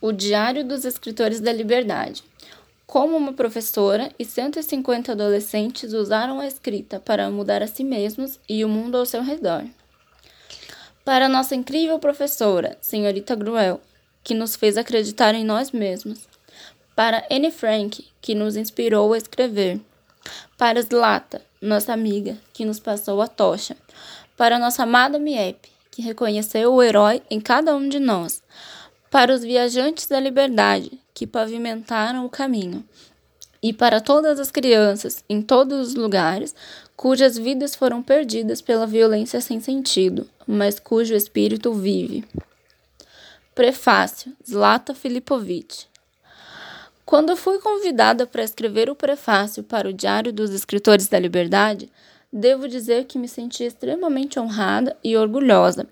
O Diário dos Escritores da Liberdade. Como uma professora e 150 adolescentes usaram a escrita para mudar a si mesmos e o mundo ao seu redor. Para nossa incrível professora, senhorita Gruel, que nos fez acreditar em nós mesmos. Para Anne Frank, que nos inspirou a escrever. Para Zlata, nossa amiga, que nos passou a tocha. Para nossa amada Miep, que reconheceu o herói em cada um de nós. Para os viajantes da liberdade, que pavimentaram o caminho. E para todas as crianças, em todos os lugares, cujas vidas foram perdidas pela violência sem sentido, mas cujo espírito vive. Prefácio: Zlata Filipovic. Quando fui convidada para escrever o prefácio para o Diário dos Escritores da Liberdade, devo dizer que me senti extremamente honrada e orgulhosa,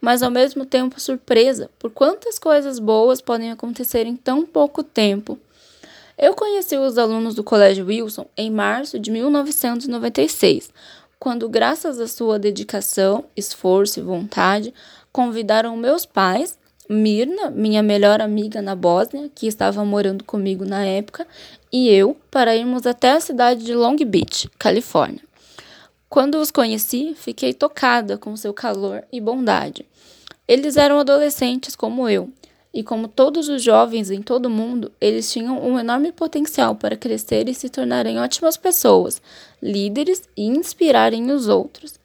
mas ao mesmo tempo surpresa por quantas coisas boas podem acontecer em tão pouco tempo. Eu conheci os alunos do Colégio Wilson em março de 1996, quando, graças à sua dedicação, esforço e vontade, convidaram meus pais Mirna, minha melhor amiga na Bósnia, que estava morando comigo na época, e eu para irmos até a cidade de Long Beach, Califórnia. Quando os conheci, fiquei tocada com seu calor e bondade. Eles eram adolescentes como eu, e como todos os jovens em todo o mundo, eles tinham um enorme potencial para crescer e se tornarem ótimas pessoas, líderes e inspirarem os outros.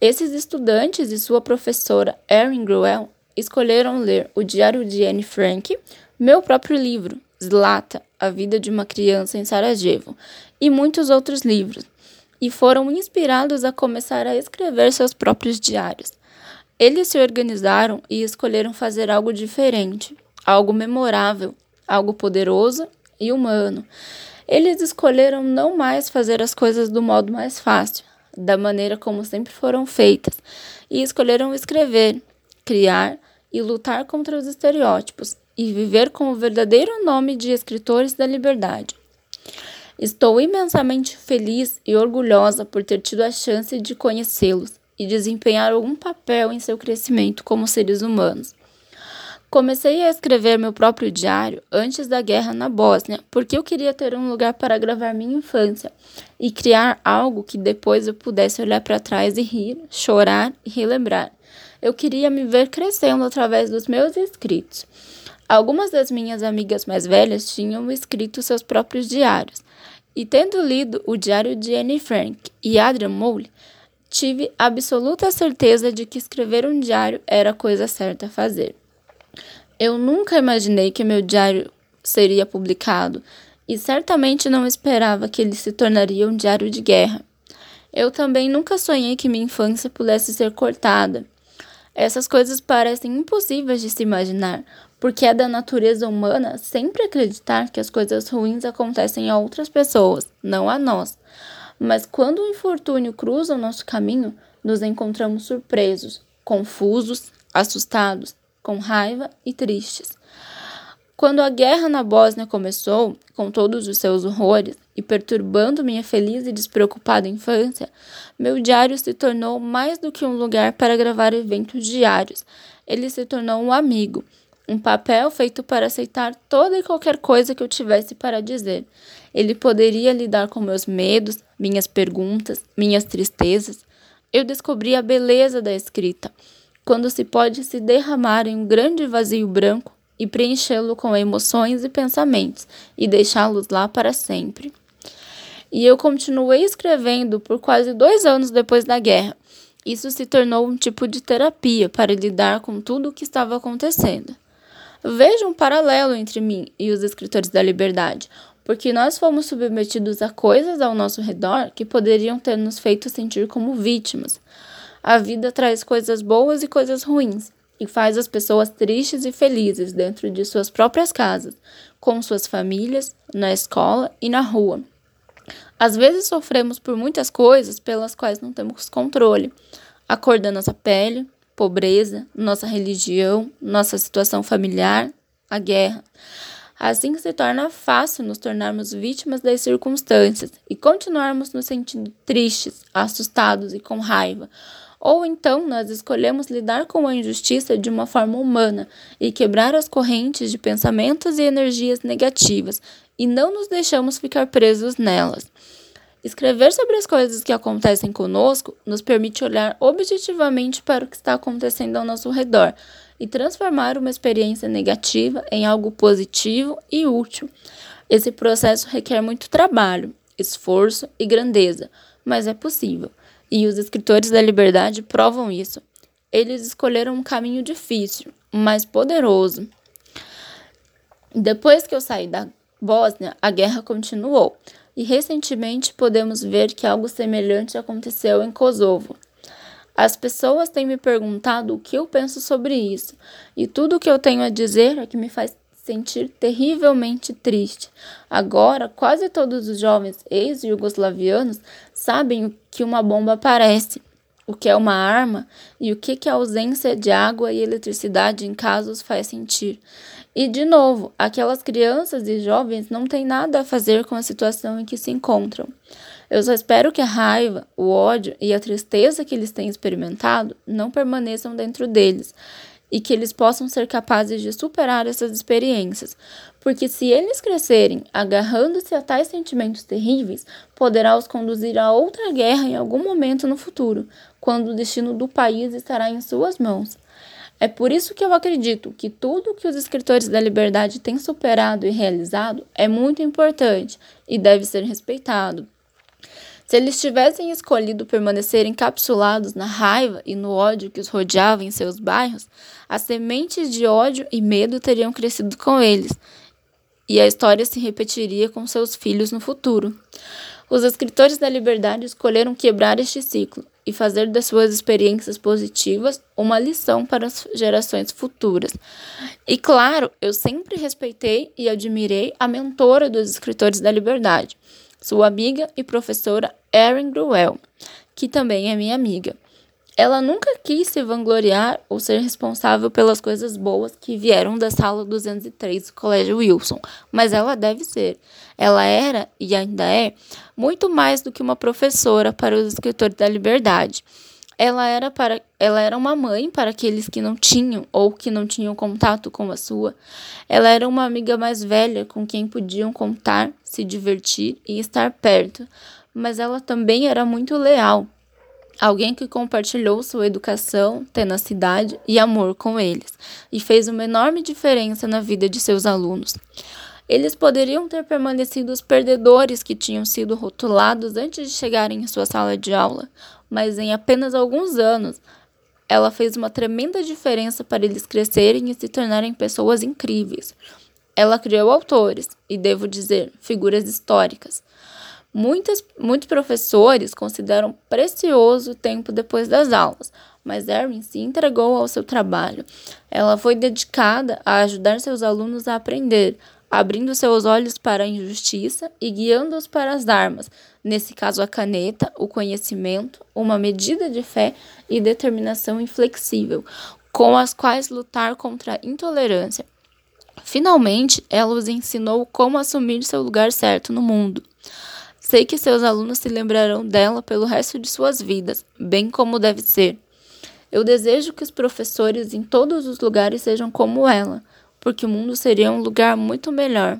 Esses estudantes e sua professora Erin Gruel escolheram ler o Diário de Anne Frank, meu próprio livro, Zlata, A Vida de uma Criança em Sarajevo, e muitos outros livros, e foram inspirados a começar a escrever seus próprios diários. Eles se organizaram e escolheram fazer algo diferente, algo memorável, algo poderoso e humano. Eles escolheram não mais fazer as coisas do modo mais fácil, da maneira como sempre foram feitas, e escolheram escrever, criar e lutar contra os estereótipos e viver com o verdadeiro nome de escritores da liberdade. Estou imensamente feliz e orgulhosa por ter tido a chance de conhecê-los e desempenhar algum papel em seu crescimento como seres humanos. Comecei a escrever meu próprio diário antes da guerra na Bósnia, porque eu queria ter um lugar para gravar minha infância e criar algo que depois eu pudesse olhar para trás e rir, chorar e relembrar. Eu queria me ver crescendo através dos meus escritos. Algumas das minhas amigas mais velhas tinham escrito seus próprios diários, e tendo lido o diário de Anne Frank e Adrian Mole, tive absoluta certeza de que escrever um diário era a coisa certa a fazer. Eu nunca imaginei que meu diário seria publicado e certamente não esperava que ele se tornaria um diário de guerra. Eu também nunca sonhei que minha infância pudesse ser cortada essas coisas parecem impossíveis de se imaginar, porque é da natureza humana sempre acreditar que as coisas ruins acontecem a outras pessoas, não a nós. Mas quando o infortúnio cruza o nosso caminho, nos encontramos surpresos, confusos, assustados, com raiva e tristes. Quando a guerra na Bósnia começou, com todos os seus horrores, e perturbando minha feliz e despreocupada infância, meu diário se tornou mais do que um lugar para gravar eventos diários. Ele se tornou um amigo, um papel feito para aceitar toda e qualquer coisa que eu tivesse para dizer. Ele poderia lidar com meus medos, minhas perguntas, minhas tristezas. Eu descobri a beleza da escrita, quando se pode se derramar em um grande vazio branco e preenchê-lo com emoções e pensamentos e deixá-los lá para sempre. E eu continuei escrevendo por quase dois anos depois da guerra. Isso se tornou um tipo de terapia para lidar com tudo o que estava acontecendo. Veja um paralelo entre mim e os escritores da liberdade, porque nós fomos submetidos a coisas ao nosso redor que poderiam ter nos feito sentir como vítimas. A vida traz coisas boas e coisas ruins, e faz as pessoas tristes e felizes dentro de suas próprias casas, com suas famílias, na escola e na rua. Às vezes sofremos por muitas coisas pelas quais não temos controle. A cor da nossa pele, pobreza, nossa religião, nossa situação familiar, a guerra. Assim se torna fácil nos tornarmos vítimas das circunstâncias e continuarmos nos sentindo tristes, assustados e com raiva, Ou então nós escolhemos lidar com a injustiça de uma forma humana e quebrar as correntes de pensamentos e energias negativas e não nos deixamos ficar presos nelas. Escrever sobre as coisas que acontecem conosco nos permite olhar objetivamente para o que está acontecendo ao nosso redor e transformar uma experiência negativa em algo positivo e útil. Esse processo requer muito trabalho, esforço e grandeza, mas é possível. E os escritores da liberdade provam isso. Eles escolheram um caminho difícil, mas poderoso. Depois que eu saí da Bósnia, a guerra continuou, e recentemente podemos ver que algo semelhante aconteceu em Kosovo. As pessoas têm me perguntado o que eu penso sobre isso, e tudo o que eu tenho a dizer é que me faz sentir terrivelmente triste. Agora, quase todos os jovens ex-jugoslavianos sabem que uma bomba aparece, o que é uma arma e o que, que a ausência de água e eletricidade em casos faz sentir. E, de novo, aquelas crianças e jovens não têm nada a fazer com a situação em que se encontram. Eu só espero que a raiva, o ódio e a tristeza que eles têm experimentado não permaneçam dentro deles e que eles possam ser capazes de superar essas experiências, porque se eles crescerem agarrando-se a tais sentimentos terríveis, poderá os conduzir a outra guerra em algum momento no futuro, quando o destino do país estará em suas mãos. É por isso que eu acredito que tudo que os escritores da liberdade têm superado e realizado é muito importante e deve ser respeitado. Se eles tivessem escolhido permanecer encapsulados na raiva e no ódio que os rodeava em seus bairros, as sementes de ódio e medo teriam crescido com eles, e a história se repetiria com seus filhos no futuro. Os escritores da liberdade escolheram quebrar este ciclo e fazer das suas experiências positivas uma lição para as gerações futuras. E claro, eu sempre respeitei e admirei a mentora dos escritores da liberdade, sua amiga e professora Erin Gruel, que também é minha amiga. Ela nunca quis se vangloriar ou ser responsável pelas coisas boas que vieram da sala 203 do Colégio Wilson, mas ela deve ser. Ela era, e ainda é, muito mais do que uma professora para os escritores da liberdade. Ela era, para, ela era uma mãe para aqueles que não tinham ou que não tinham contato com a sua. Ela era uma amiga mais velha com quem podiam contar, se divertir e estar perto. Mas ela também era muito leal alguém que compartilhou sua educação, tenacidade e amor com eles, e fez uma enorme diferença na vida de seus alunos. Eles poderiam ter permanecido os perdedores que tinham sido rotulados antes de chegarem em sua sala de aula, mas em apenas alguns anos, ela fez uma tremenda diferença para eles crescerem e se tornarem pessoas incríveis. Ela criou autores, e devo dizer, figuras históricas, Muitos, muitos professores consideram precioso o tempo depois das aulas, mas Erin se entregou ao seu trabalho. Ela foi dedicada a ajudar seus alunos a aprender, abrindo seus olhos para a injustiça e guiando-os para as armas, nesse caso a caneta, o conhecimento, uma medida de fé e determinação inflexível, com as quais lutar contra a intolerância. Finalmente, ela os ensinou como assumir seu lugar certo no mundo. Sei que seus alunos se lembrarão dela pelo resto de suas vidas, bem como deve ser. Eu desejo que os professores em todos os lugares sejam como ela, porque o mundo seria um lugar muito melhor.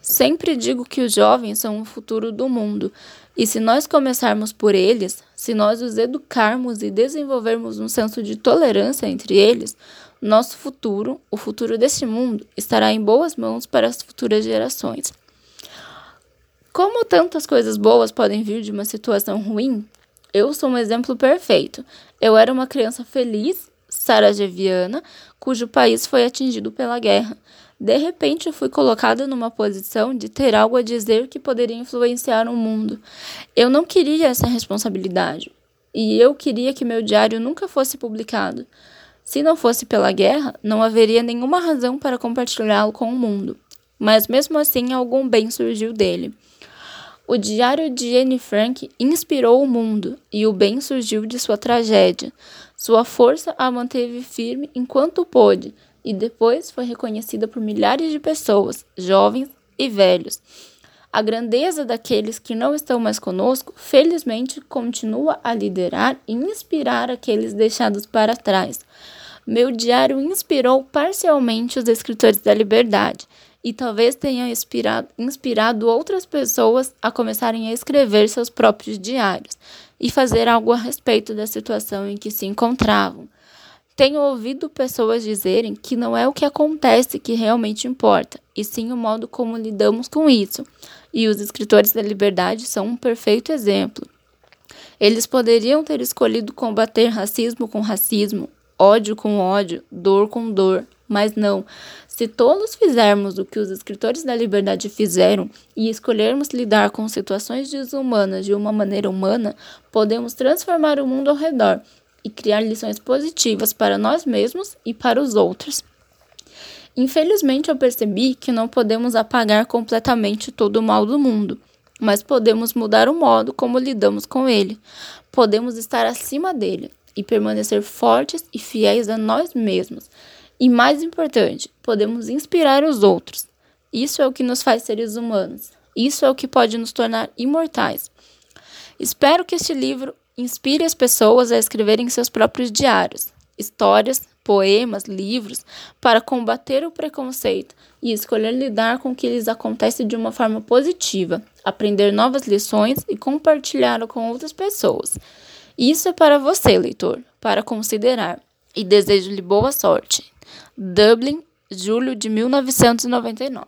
Sempre digo que os jovens são o futuro do mundo, e se nós começarmos por eles, se nós os educarmos e desenvolvermos um senso de tolerância entre eles, nosso futuro, o futuro deste mundo, estará em boas mãos para as futuras gerações. Como tantas coisas boas podem vir de uma situação ruim? Eu sou um exemplo perfeito. Eu era uma criança feliz, sarajeviana, cujo país foi atingido pela guerra. De repente, eu fui colocada numa posição de ter algo a dizer que poderia influenciar o mundo. Eu não queria essa responsabilidade. E eu queria que meu diário nunca fosse publicado. Se não fosse pela guerra, não haveria nenhuma razão para compartilhá-lo com o mundo. Mas mesmo assim, algum bem surgiu dele. O diário de Anne Frank inspirou o mundo e o bem surgiu de sua tragédia. Sua força a manteve firme enquanto pôde e depois foi reconhecida por milhares de pessoas, jovens e velhos. A grandeza daqueles que não estão mais conosco, felizmente, continua a liderar e inspirar aqueles deixados para trás. Meu diário inspirou parcialmente os escritores da liberdade e talvez tenha inspirado, inspirado outras pessoas a começarem a escrever seus próprios diários e fazer algo a respeito da situação em que se encontravam. Tenho ouvido pessoas dizerem que não é o que acontece que realmente importa, e sim o modo como lidamos com isso. E os escritores da liberdade são um perfeito exemplo. Eles poderiam ter escolhido combater racismo com racismo, ódio com ódio, dor com dor, mas não. Se todos fizermos o que os escritores da liberdade fizeram e escolhermos lidar com situações desumanas de uma maneira humana, podemos transformar o mundo ao redor e criar lições positivas para nós mesmos e para os outros. Infelizmente, eu percebi que não podemos apagar completamente todo o mal do mundo, mas podemos mudar o modo como lidamos com ele. Podemos estar acima dele e permanecer fortes e fiéis a nós mesmos. E mais importante, podemos inspirar os outros. Isso é o que nos faz seres humanos. Isso é o que pode nos tornar imortais. Espero que este livro Inspire as pessoas a escreverem seus próprios diários, histórias, poemas, livros, para combater o preconceito e escolher lidar com o que lhes acontece de uma forma positiva, aprender novas lições e compartilhar com outras pessoas. Isso é para você, leitor, para considerar. E desejo-lhe boa sorte. Dublin, julho de 1999.